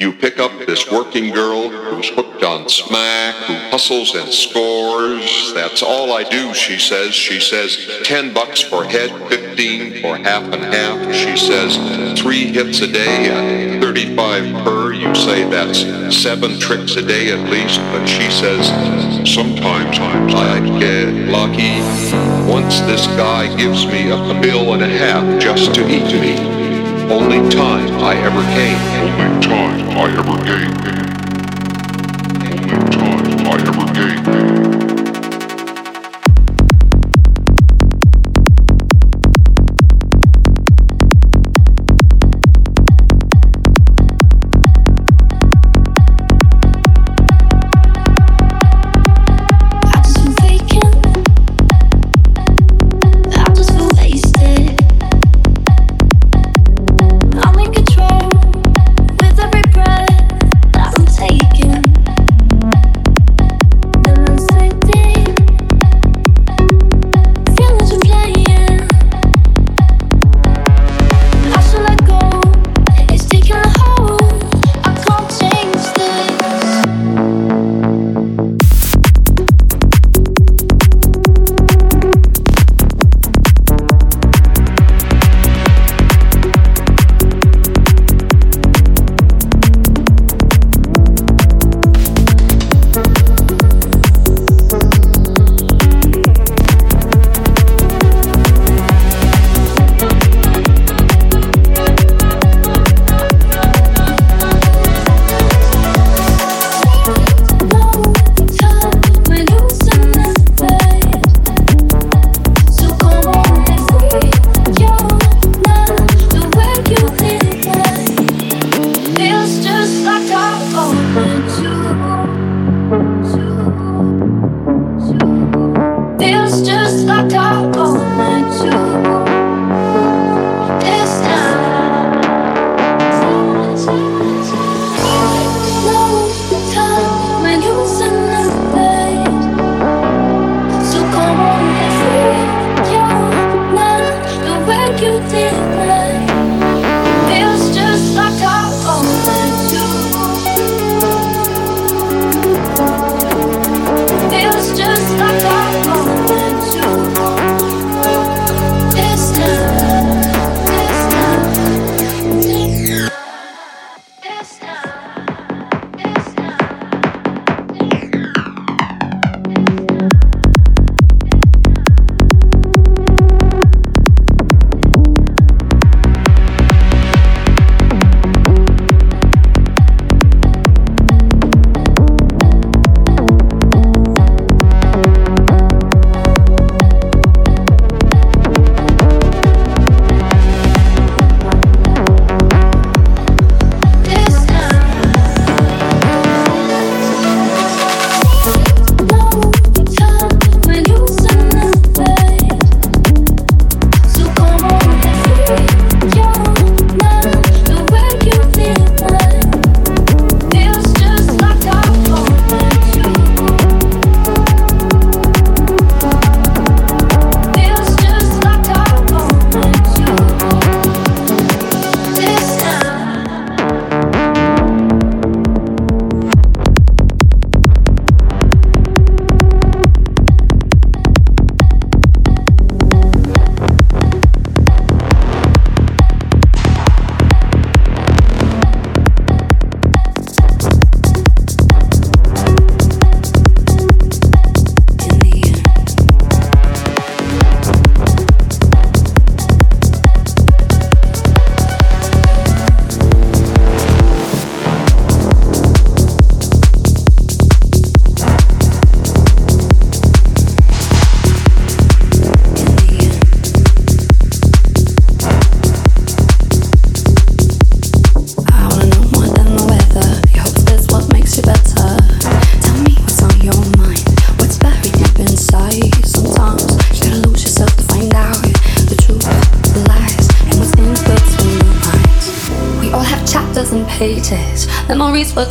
You pick up this working girl who's hooked on smack, who hustles and scores. That's all I do, she says. She says 10 bucks for head, 15 for half and half. She says three hits a day at 35 per. You say that's seven tricks a day at least. But she says sometimes I get lucky. Once this guy gives me a bill and a half just to eat me. Only time I ever came. Only time I ever gave.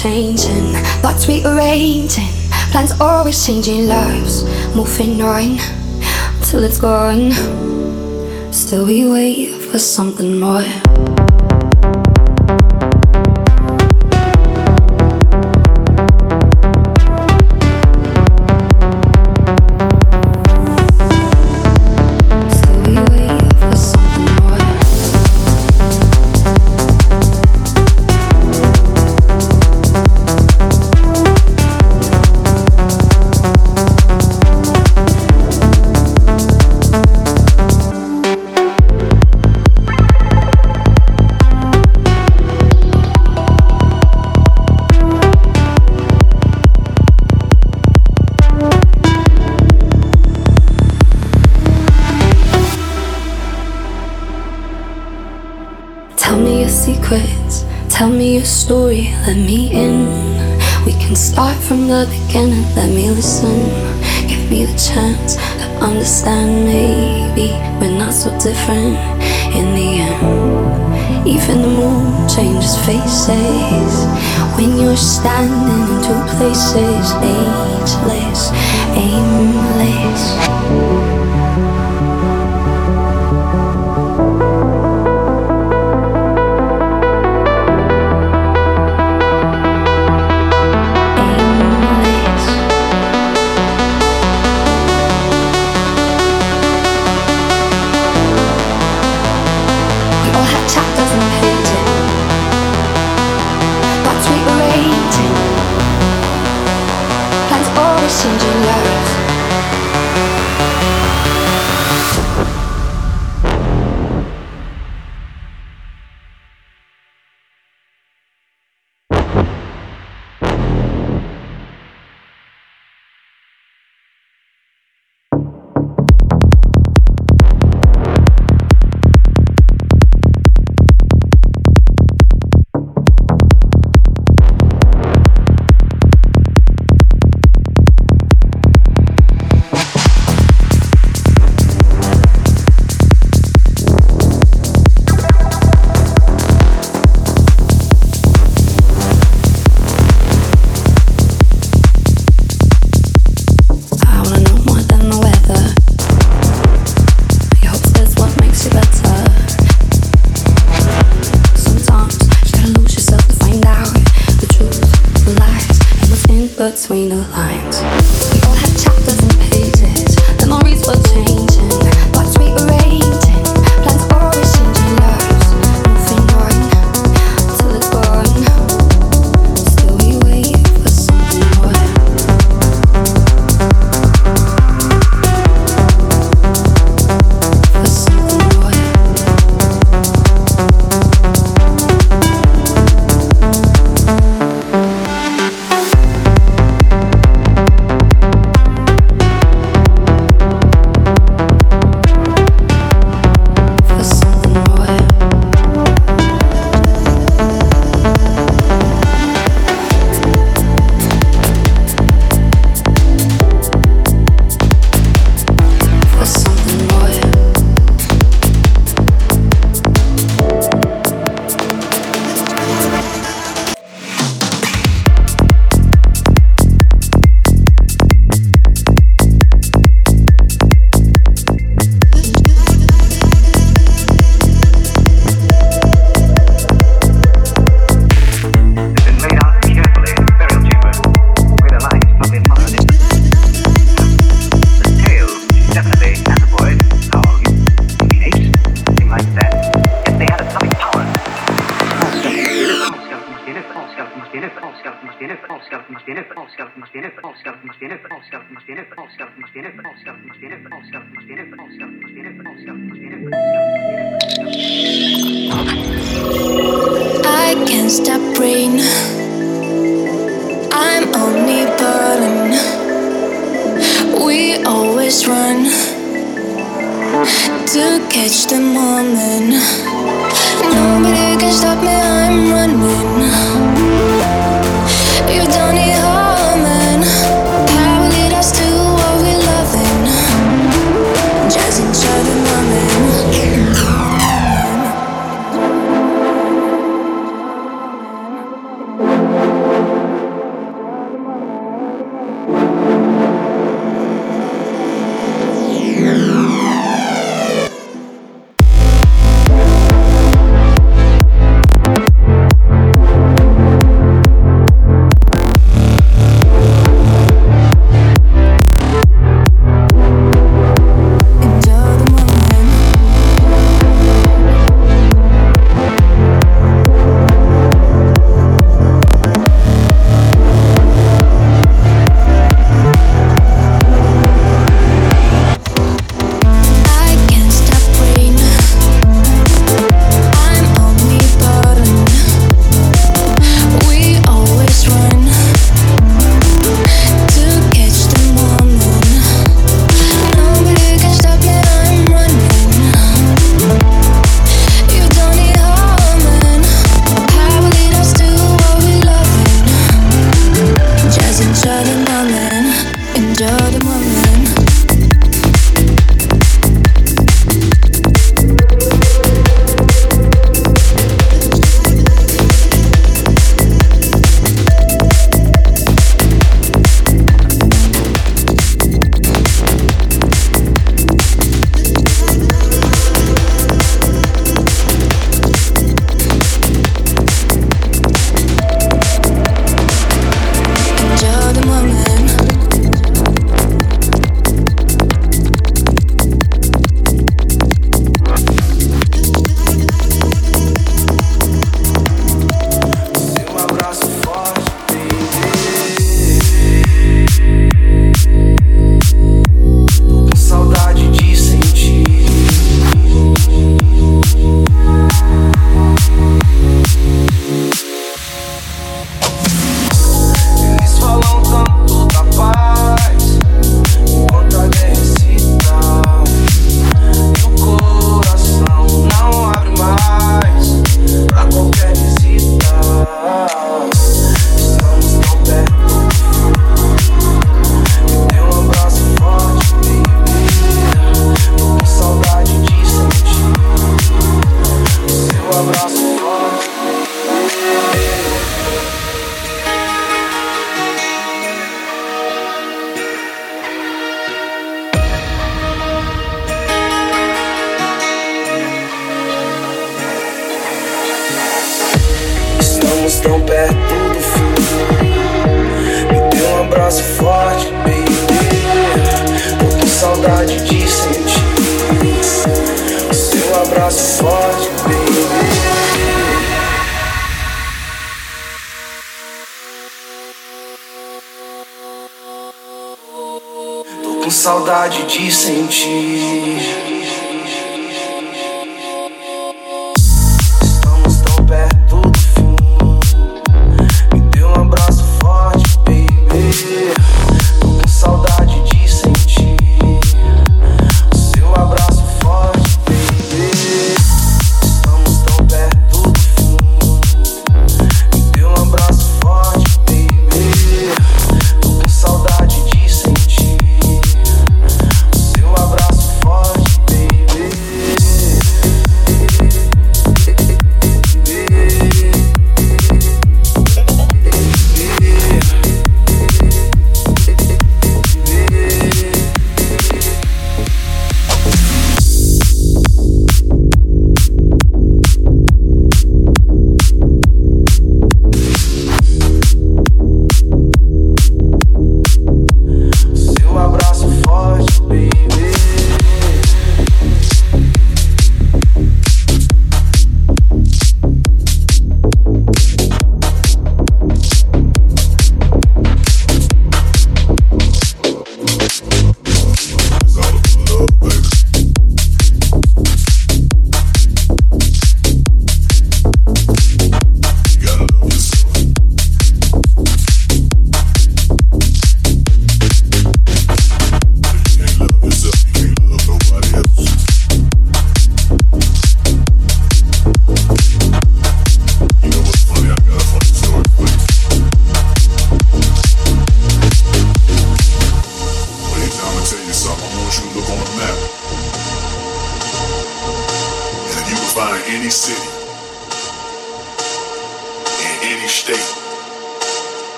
Changing, thoughts rearranging, plans always changing, lives moving on till it's gone. Still, we wait for something more. The beginning, let me listen. Give me the chance to understand. Maybe we're not so different in the end. Even the moon changes faces when you're standing in two places, ageless, aimless. always in July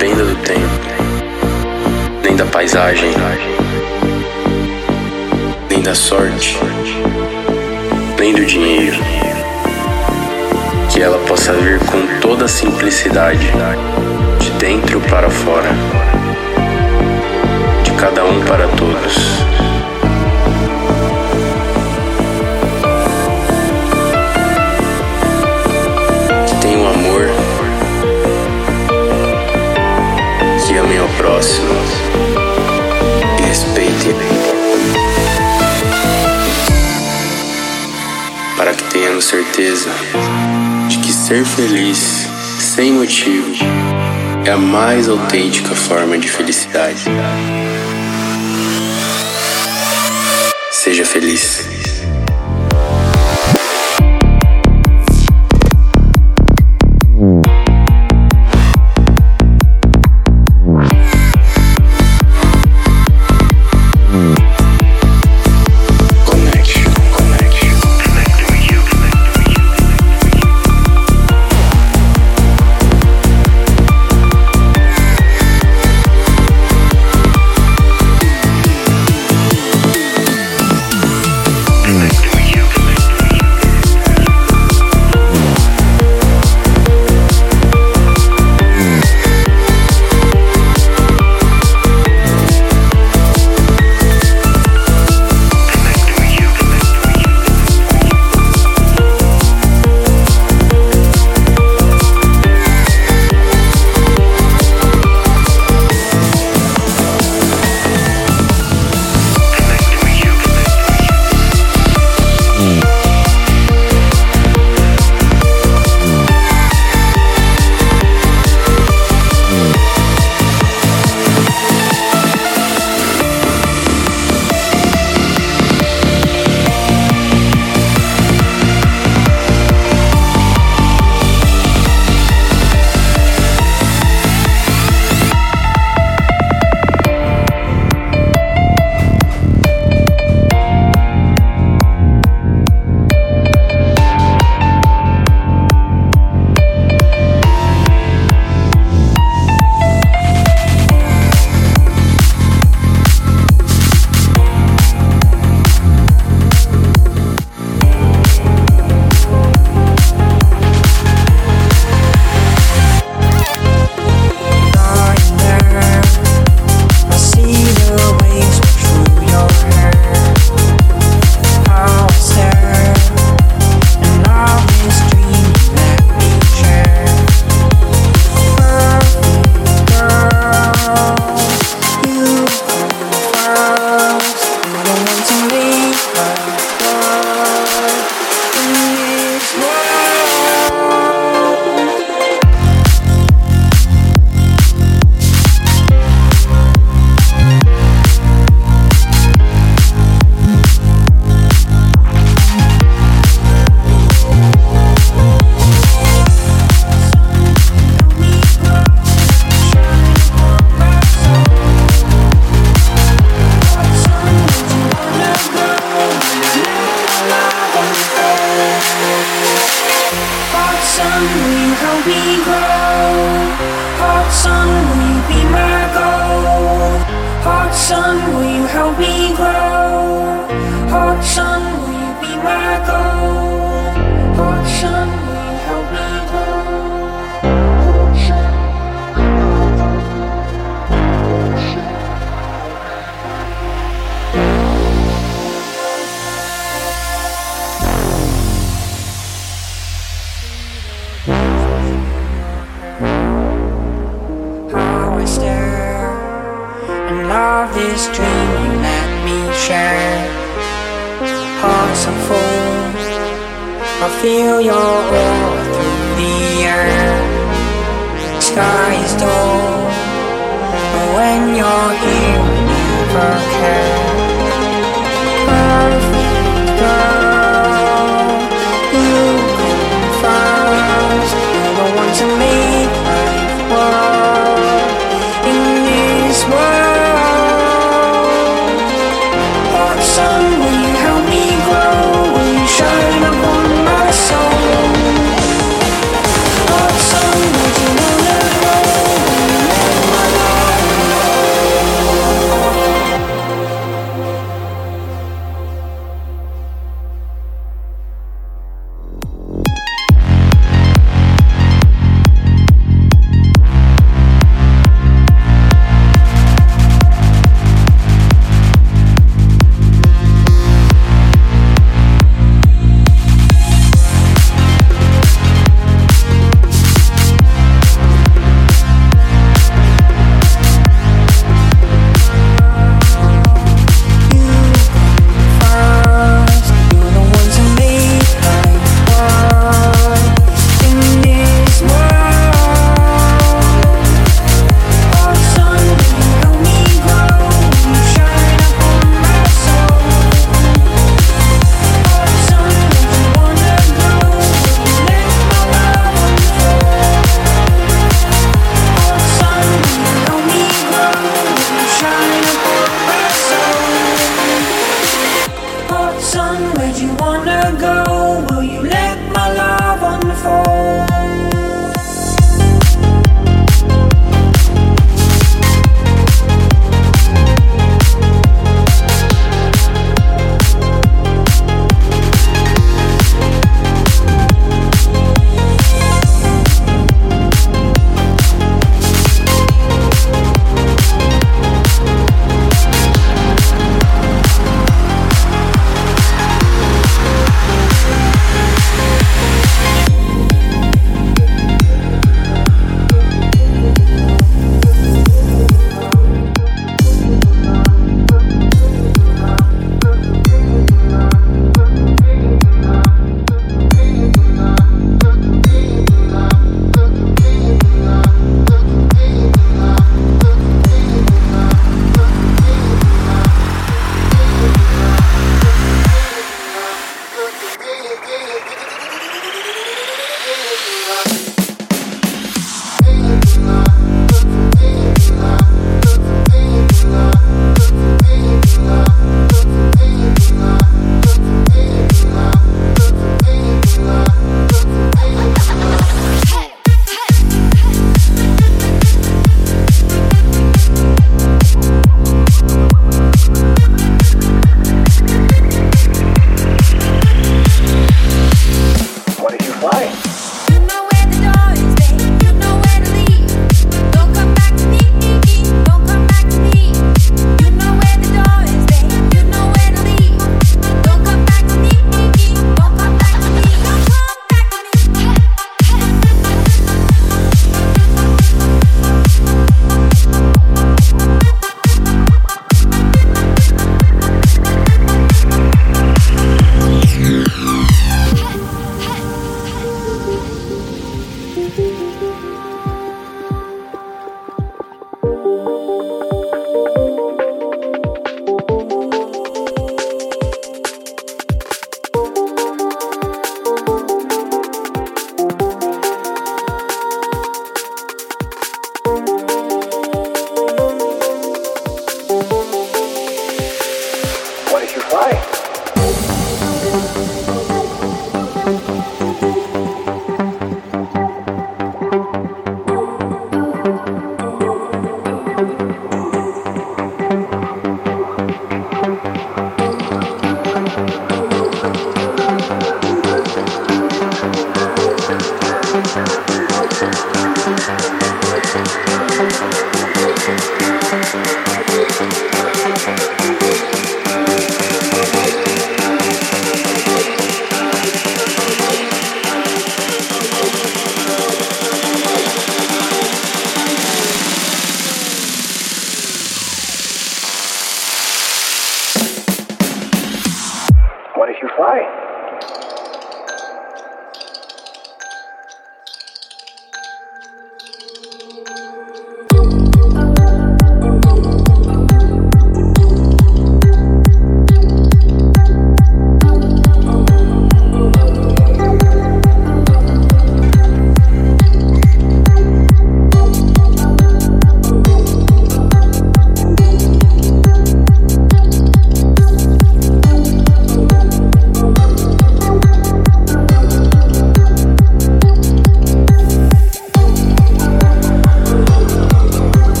dependa do tempo, nem da paisagem, nem da sorte, nem do dinheiro. Que ela possa vir com toda a simplicidade, de dentro para fora, de cada um para todos. próximo respeite para que tenhamos certeza de que ser feliz sem motivo é a mais autêntica forma de felicidade. Seja feliz.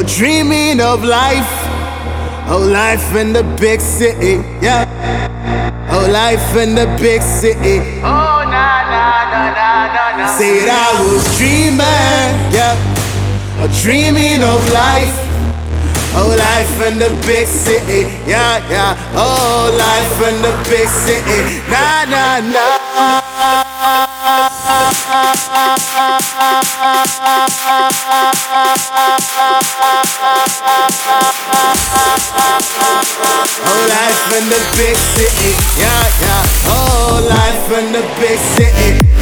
Oh, dreaming of life. Oh, life in the big city, yeah. Oh, life in the big city. Oh, na na na na na na. Said I was dreaming, yeah. Oh, dreaming of life. Oh, life in the big city, yeah, yeah. Oh, life in the big city, na na na. Oh, life in the big city, yeah, yeah. Oh, life in the big city.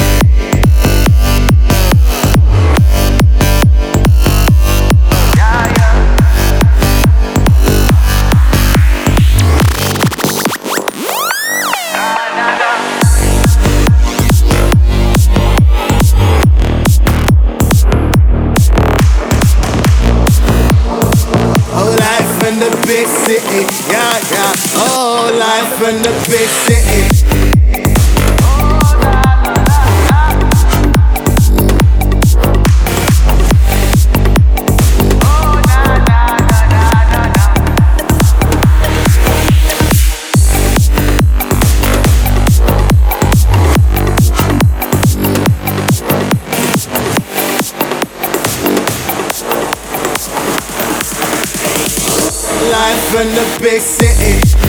In the big city. Life in the big city.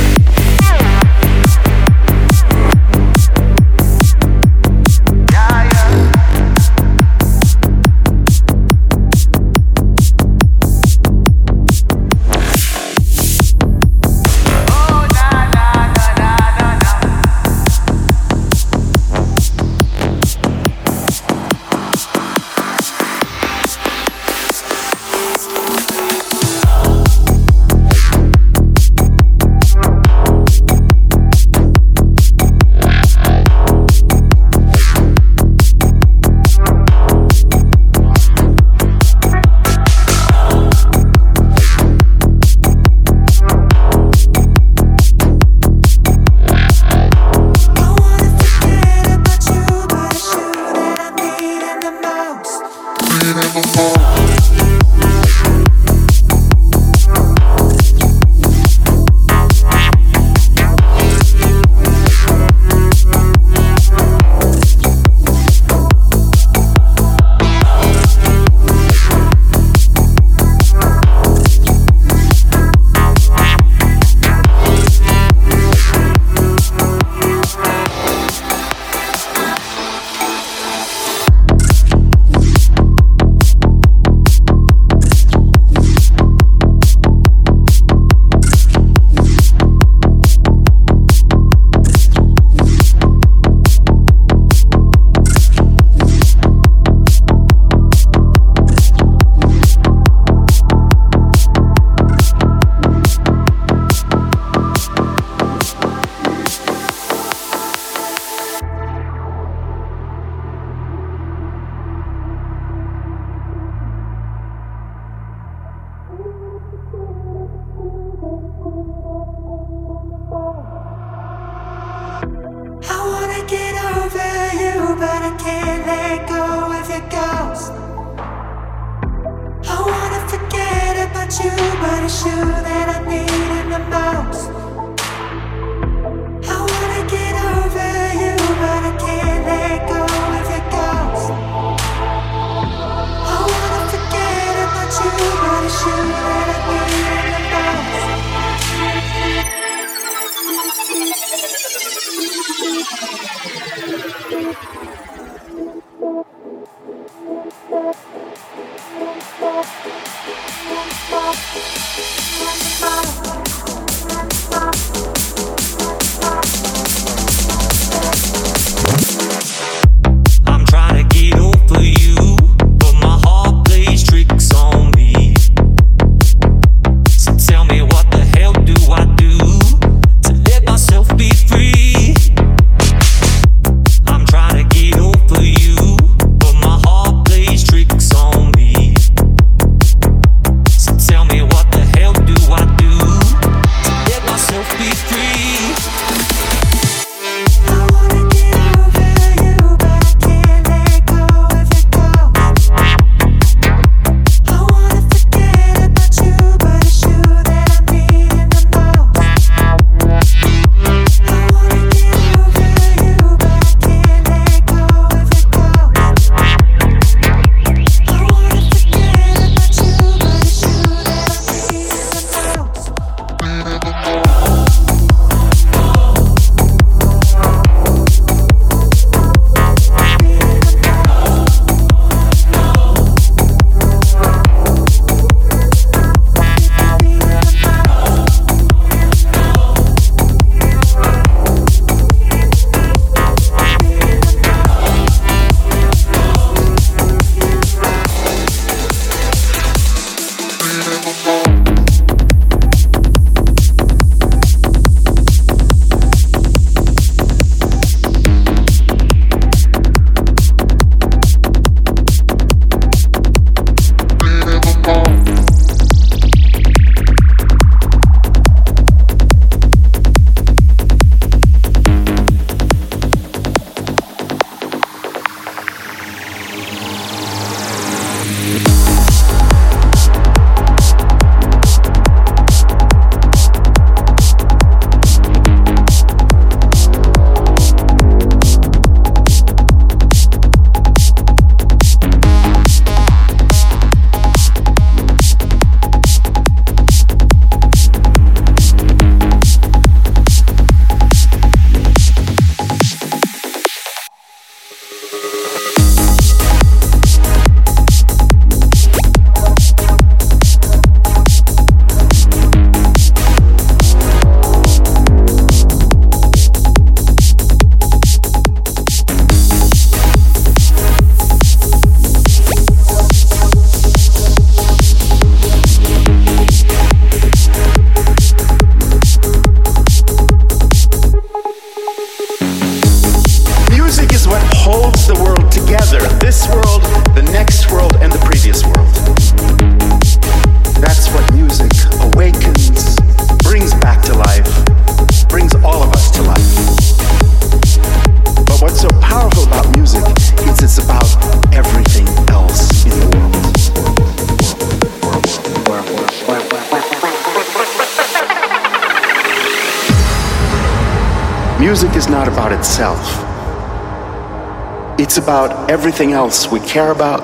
Everything else we care about,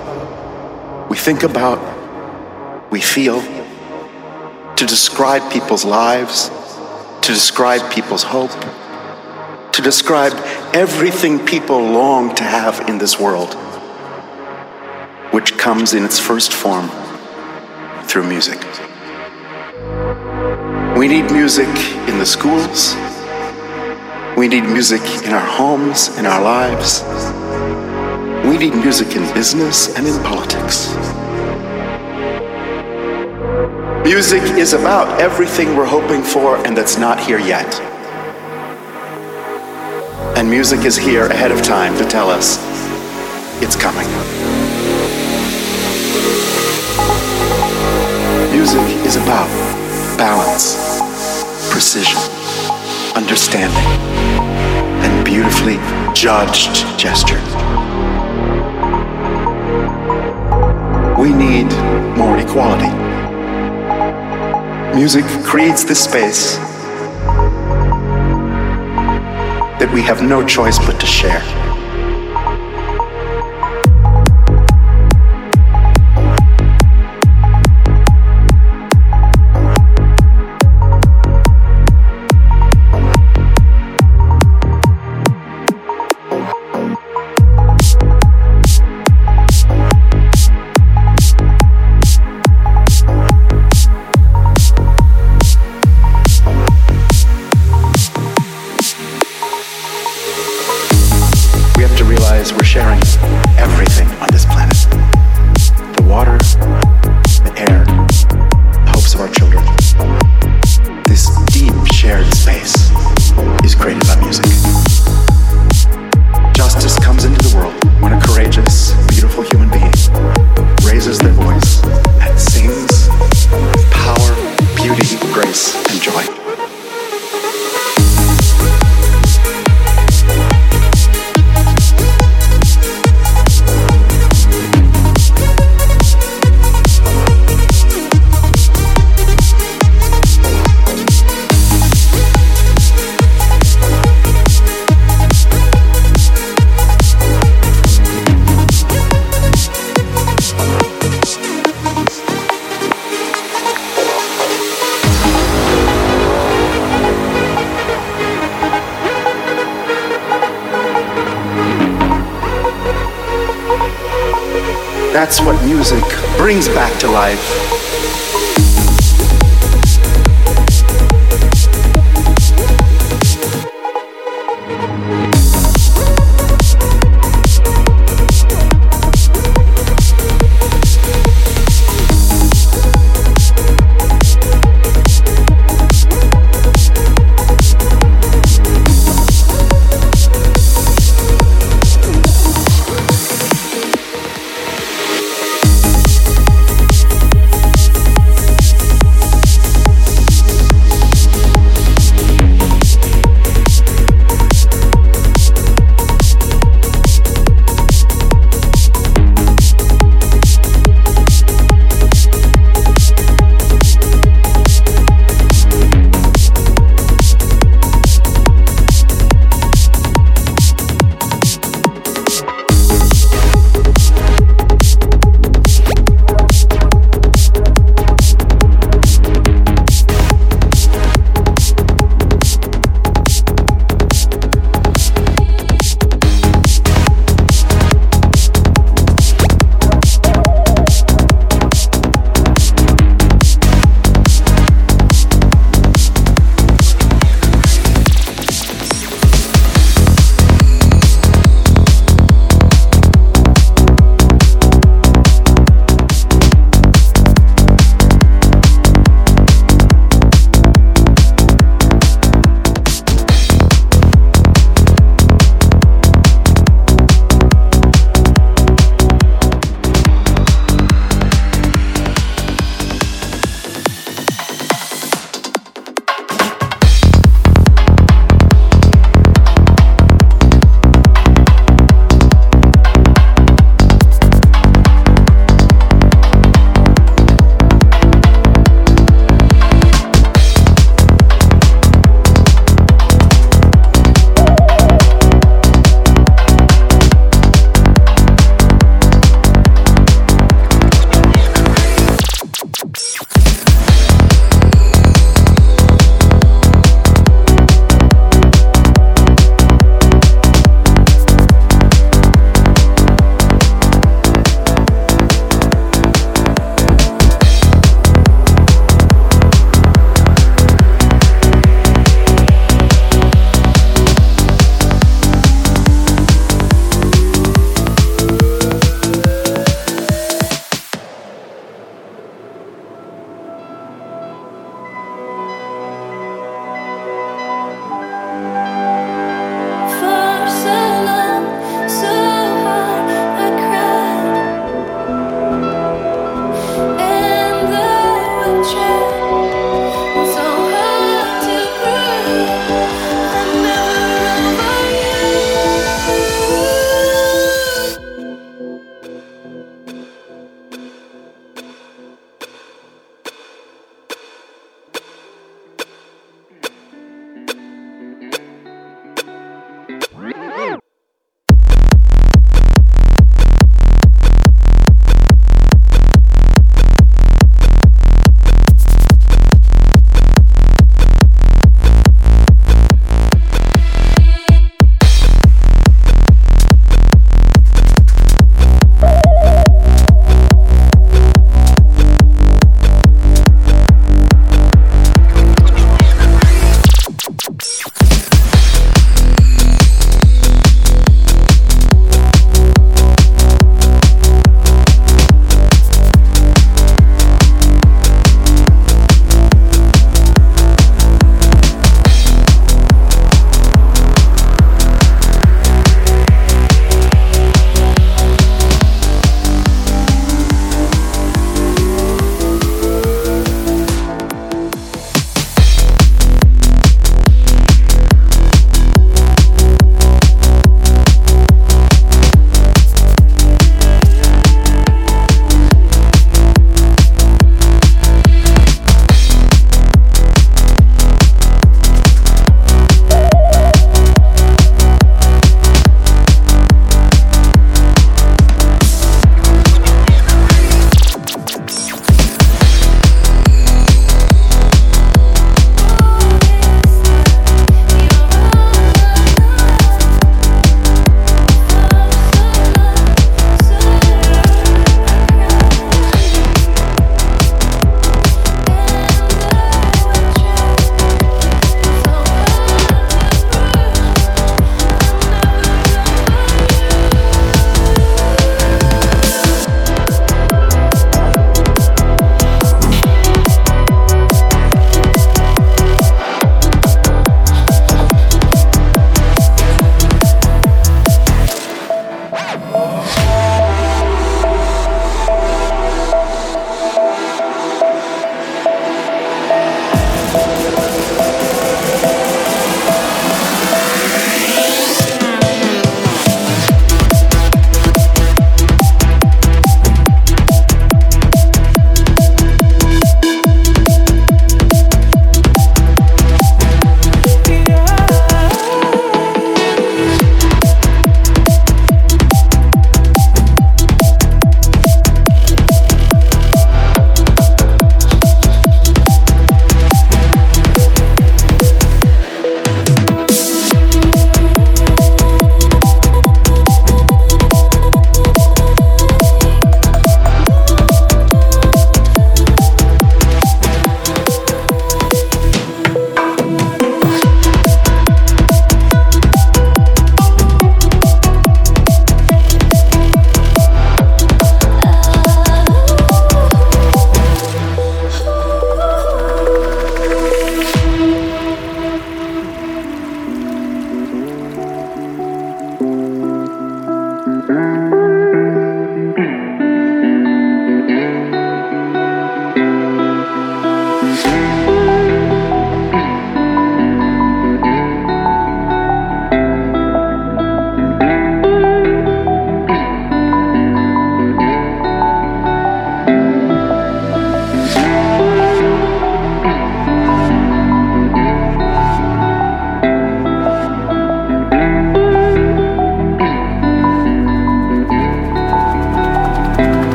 we think about, we feel, to describe people's lives, to describe people's hope, to describe everything people long to have in this world, which comes in its first form through music. We need music in the schools. We need music in our homes, in our lives. We need music in business and in politics. Music is about everything we're hoping for and that's not here yet. And music is here ahead of time to tell us it's coming. Music is about balance, precision, understanding, and beautifully judged gesture. We need more equality. Music creates this space that we have no choice but to share.